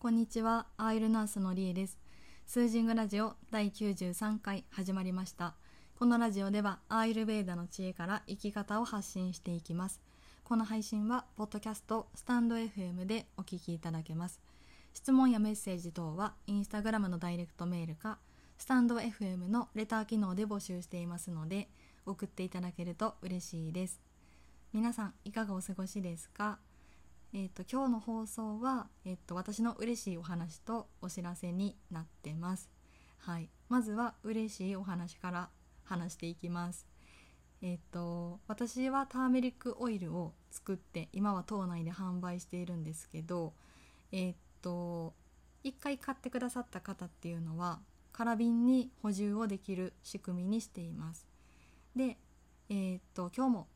こんにちは、アーユルナースのりえです。スージングラジオ第93回始まりました。このラジオではアーユルベーダの知恵から生き方を発信していきます。この配信はポッドキャスト、スタンド FM でお聞きいただけます。質問やメッセージ等はインスタグラムのダイレクトメールかスタンド FM のレター機能で募集していますので送っていただけると嬉しいです。皆さんいかがお過ごしですか？えーと、今日の放送は、えーと、私の嬉しいお話とお知らせになってます。はい、まずは嬉しいお話から話していきます。えっ、ー、と私はターメリックオイルを作って今は島内で販売しているんですけど、えっ、ー、と1回買ってくださった方っていうのは空瓶に補充をできる仕組みにしています。で、えっ、と今日も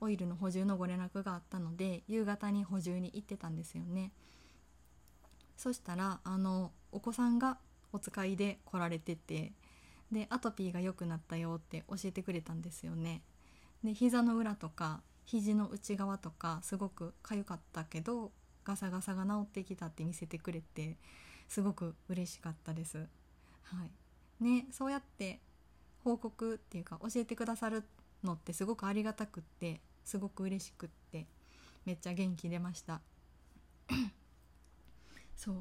オイルの補充のご連絡があったので夕方に補充に行ってたんですよね。そしたらあのお子さんがお使いで来られててでアトピーが良くなったよって教えてくれたんですよね。で膝の裏とか肘の内側とかすごく痒かったけどガサガサが治ってきたって見せてくれてすごく嬉しかったです。はい。ね、そうやって報告っていうか教えてくださるのってすごくありがたくってすごく嬉しくってめっちゃ元気出ました。そう。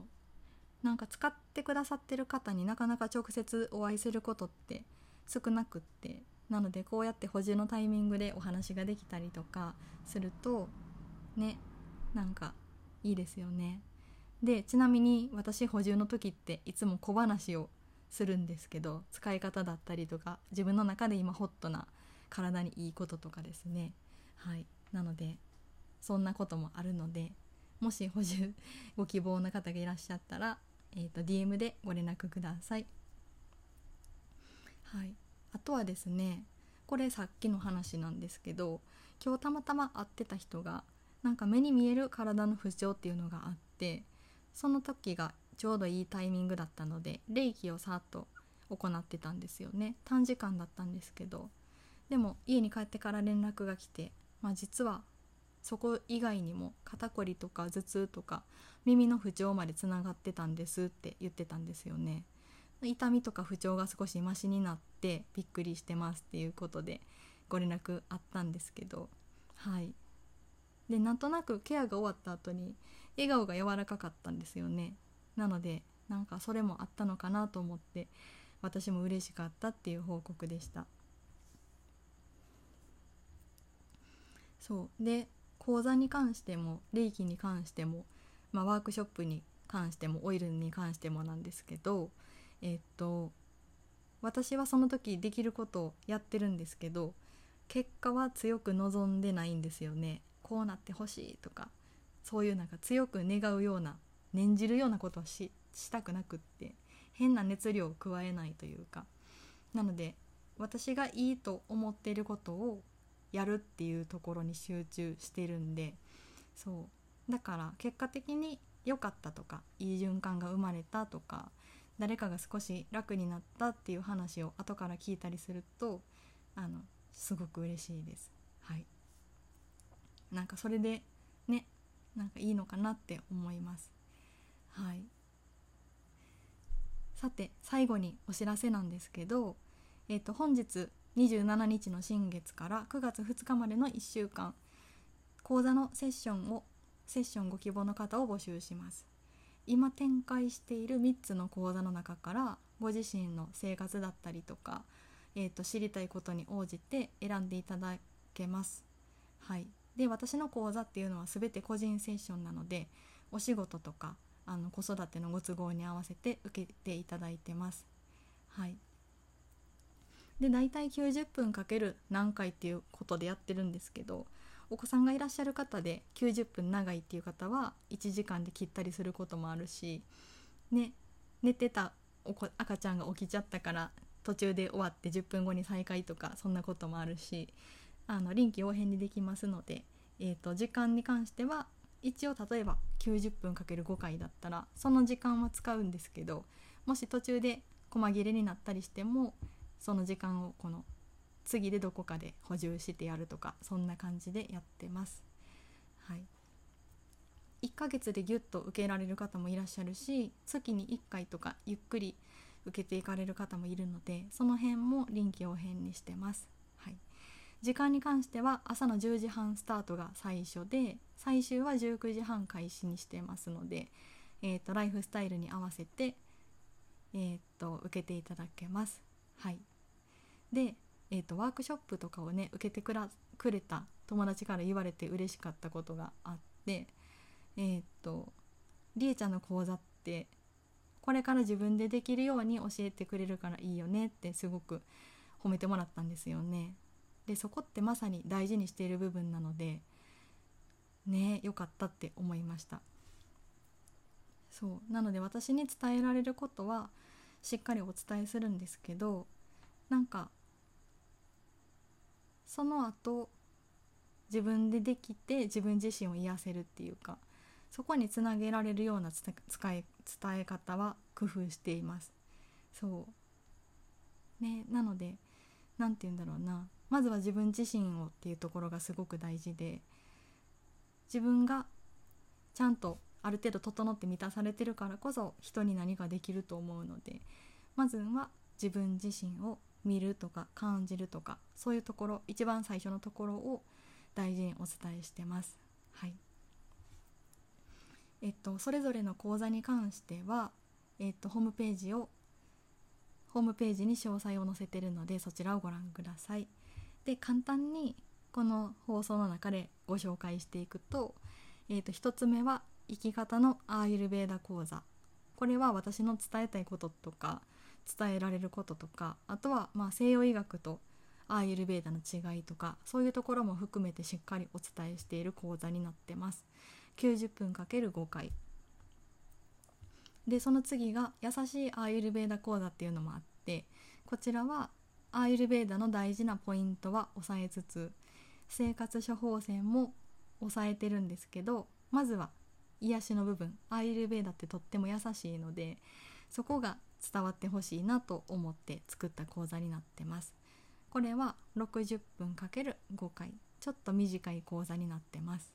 なんか使ってくださってる方になかなか直接お会いすることって少なくってなのでこうやって補充のタイミングでお話ができたりとかするとねなんかいいですよね。でちなみに私補充の時っていつも小話をするんですけど使い方だったりとか自分の中で今ホットな体にいいこととかですね。はい。なのでそんなこともあるのでもし補充ご希望の方がいらっしゃったら、えーと、DM でご連絡ください。はい。あとはですねこれさっきの話なんですけど今日たまたま会ってた人がなんか目に見える体の不調っていうのがあってその時がちょうどいいタイミングだったので霊気をさっと行ってたんですよね。短時間だったんですけどでも家に帰ってから連絡が来てまあ、実はそこ以外にも肩こりとか頭痛とか耳の不調までつながってたんですって言ってたんですよね。痛みとか不調が少しマシになってびっくりしてますっていうことでご連絡あったんですけど。はい。でなんとなくケアが終わった後に笑顔が柔らかかったんですよね。なのでなんかそれもあったのかなと思って私も嬉しかったっていう報告でした。そう。で講座に関しても霊気に関しても、まあ、ワークショップに関してもオイルに関してもなんですけどえっと私はその時できることをやってるんですけど結果は強く望んでないんですよね。こうなってほしいとかそういうなんか強く願うような念じるようなことはししたくなくって変な熱量を加えないというか。なので私がいいと思っていることをやるっていうところに集中してるんでそうだから結果的に良かったとかいい循環が生まれたとか誰かが少し楽になったっていう話を後から聞いたりするとあのすごく嬉しいです。はいなんかそれでねなんかいいのかなって思います。はいさて最後にお知らせなんですけど、えー、と本日27日の新月から9月2日までの1週間。講座のセッションをセッションご希望の方を募集します。今展開している3つの講座の中からご自身の生活だったりとか、えー、と知りたいことに応じて選んでいただけます。はい。で私の講座っていうのは全て個人セッションなのでお仕事とかあの子育てのご都合に合わせて受けていただいてます。はい。で大体90分かける何回っていうことでやってるんですけどお子さんがいらっしゃる方で90分長いっていう方は1時間で切ったりすることもあるし、ね、寝てた赤ちゃんが起きちゃったから途中で終わって10分後に再開とかそんなこともあるしあの臨機応変にできますので、えーと、時間に関しては一応例えば90分かける5回だったらその時間は使うんですけどもし途中で細切れになったりしてもその時間をこの次でどこかで補充してやるとかそんな感じでやってます。はい、1ヶ月でギュッと受けられる方もいらっしゃるし月に1回とかゆっくり受けていかれる方もいるのでその辺も臨機応変にしてます。はい、時間に関しては朝の10時半スタートが最初で最終は19時半開始にしてますので、えーと、ライフスタイルに合わせて、えーと、受けていただけます。はい、で、えーと、ワークショップとかをね受けてくくれた友達から言われて嬉しかったことがあってえっ、とりえちゃんの講座ってこれから自分でできるように教えてくれるからいいよねってすごく褒めてもらったんですよね。でそこってまさに大事にしている部分なのでね良かったって思いました。そう。なので私に伝えられることはしっかりお伝えするんですけどなんかその後自分でできて自分自身を癒せるっていうかそこにつなげられるような使い伝え方は工夫しています。そう。ねなので何て言うんだろうな。まずは自分自身をっていうところがすごく大事で自分がちゃんとある程度整って満たされてるからこそ人に何かできると思うのでまずは自分自身を見るとか感じるとかそういうところ一番最初のところを大事にお伝えしてます。はいえっと、それぞれの講座に関しては、えっと、ホームページをホームページに詳細を載せてるのでそちらをご覧ください。で簡単にこの放送の中でご紹介していくと,、えー、と1つ目は生き方のアーユルベーダ講座。これは私の伝えたいこととか伝えられることとかあとはま西洋医学とアーユルベーダの違いとかそういうところも含めてしっかりお伝えしている講座になってます。90分 ×5 回。でその次が優しいアーユルベーダ講座っていうのもあってこちらはアーユルベーダの大事なポイントは抑えつつ生活処方箋も抑えてるんですけどまずは癒しの部分アーユルベーダってとっても優しいのでそこが伝わってほしいなと思って作った講座になってます。これは60分 ×5 回ちょっと短い講座になってます。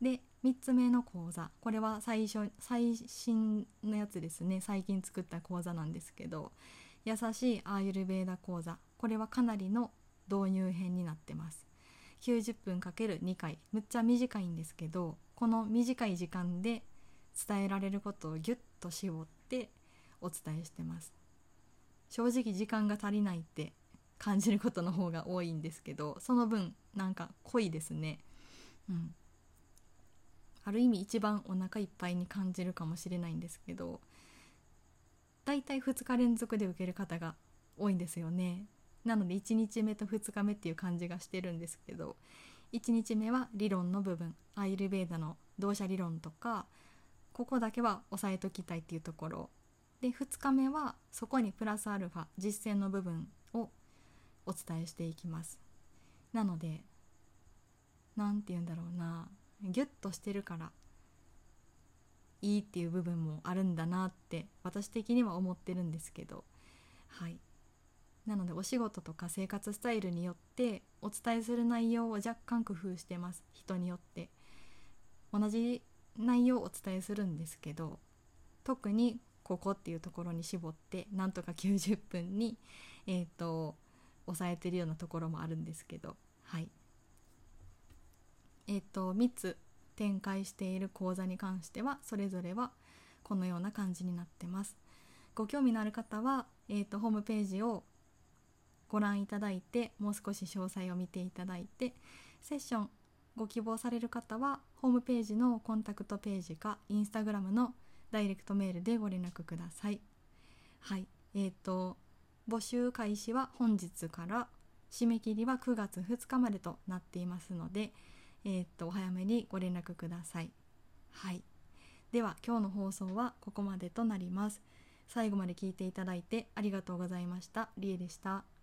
で3つ目の講座これは最初最新のやつですね。最近作った講座なんですけど優しいアーユルベーダ講座これはかなりの導入編になってます。90分 ×2 回むっちゃ短いんですけどこの短い時間で伝えられることをギュッと絞ってお伝えしてます。正直時間が足りないって感じることの方が多いんですけどその分なんか濃いですね。うん。ある意味一番お腹いっぱいに感じるかもしれないんですけどだいたい2日連続で受ける方が多いんですよね。なので1日目と2日目っていう感じがしてるんですけど1日目は理論の部分アイルベーダの動作理論とかここだけは押さえときたいっていうところ。で2日目はそこにプラスアルファ実践の部分をお伝えしていきます。なので何て言うんだろうな。ギュッとしてるからいいっていう部分もあるんだなって私的には思ってるんですけど。はい。なのでお仕事とか生活スタイルによってお伝えする内容を若干工夫してます。人によって。同じ内容をお伝えするんですけど特にここっていうところに絞ってなんとか90分にえっ、ー、と抑えてるようなところもあるんですけど。はい。えっ、ー、と3つ展開している講座に関してはそれぞれはこのような感じになってます。ご興味のある方は、えーと、ホームページをご覧いただいてもう少し詳細を見ていただいてセッションご希望される方はホームページのコンタクトページかインスタグラムのダイレクトメールでご連絡ください。はい、えっ、ー、と募集開始は本日から締め切りは9月2日までとなっていますので、えー、っとお早めにご連絡ください。はい。では今日の放送はここまでとなります。最後まで聞いていただいてありがとうございました。りえでした。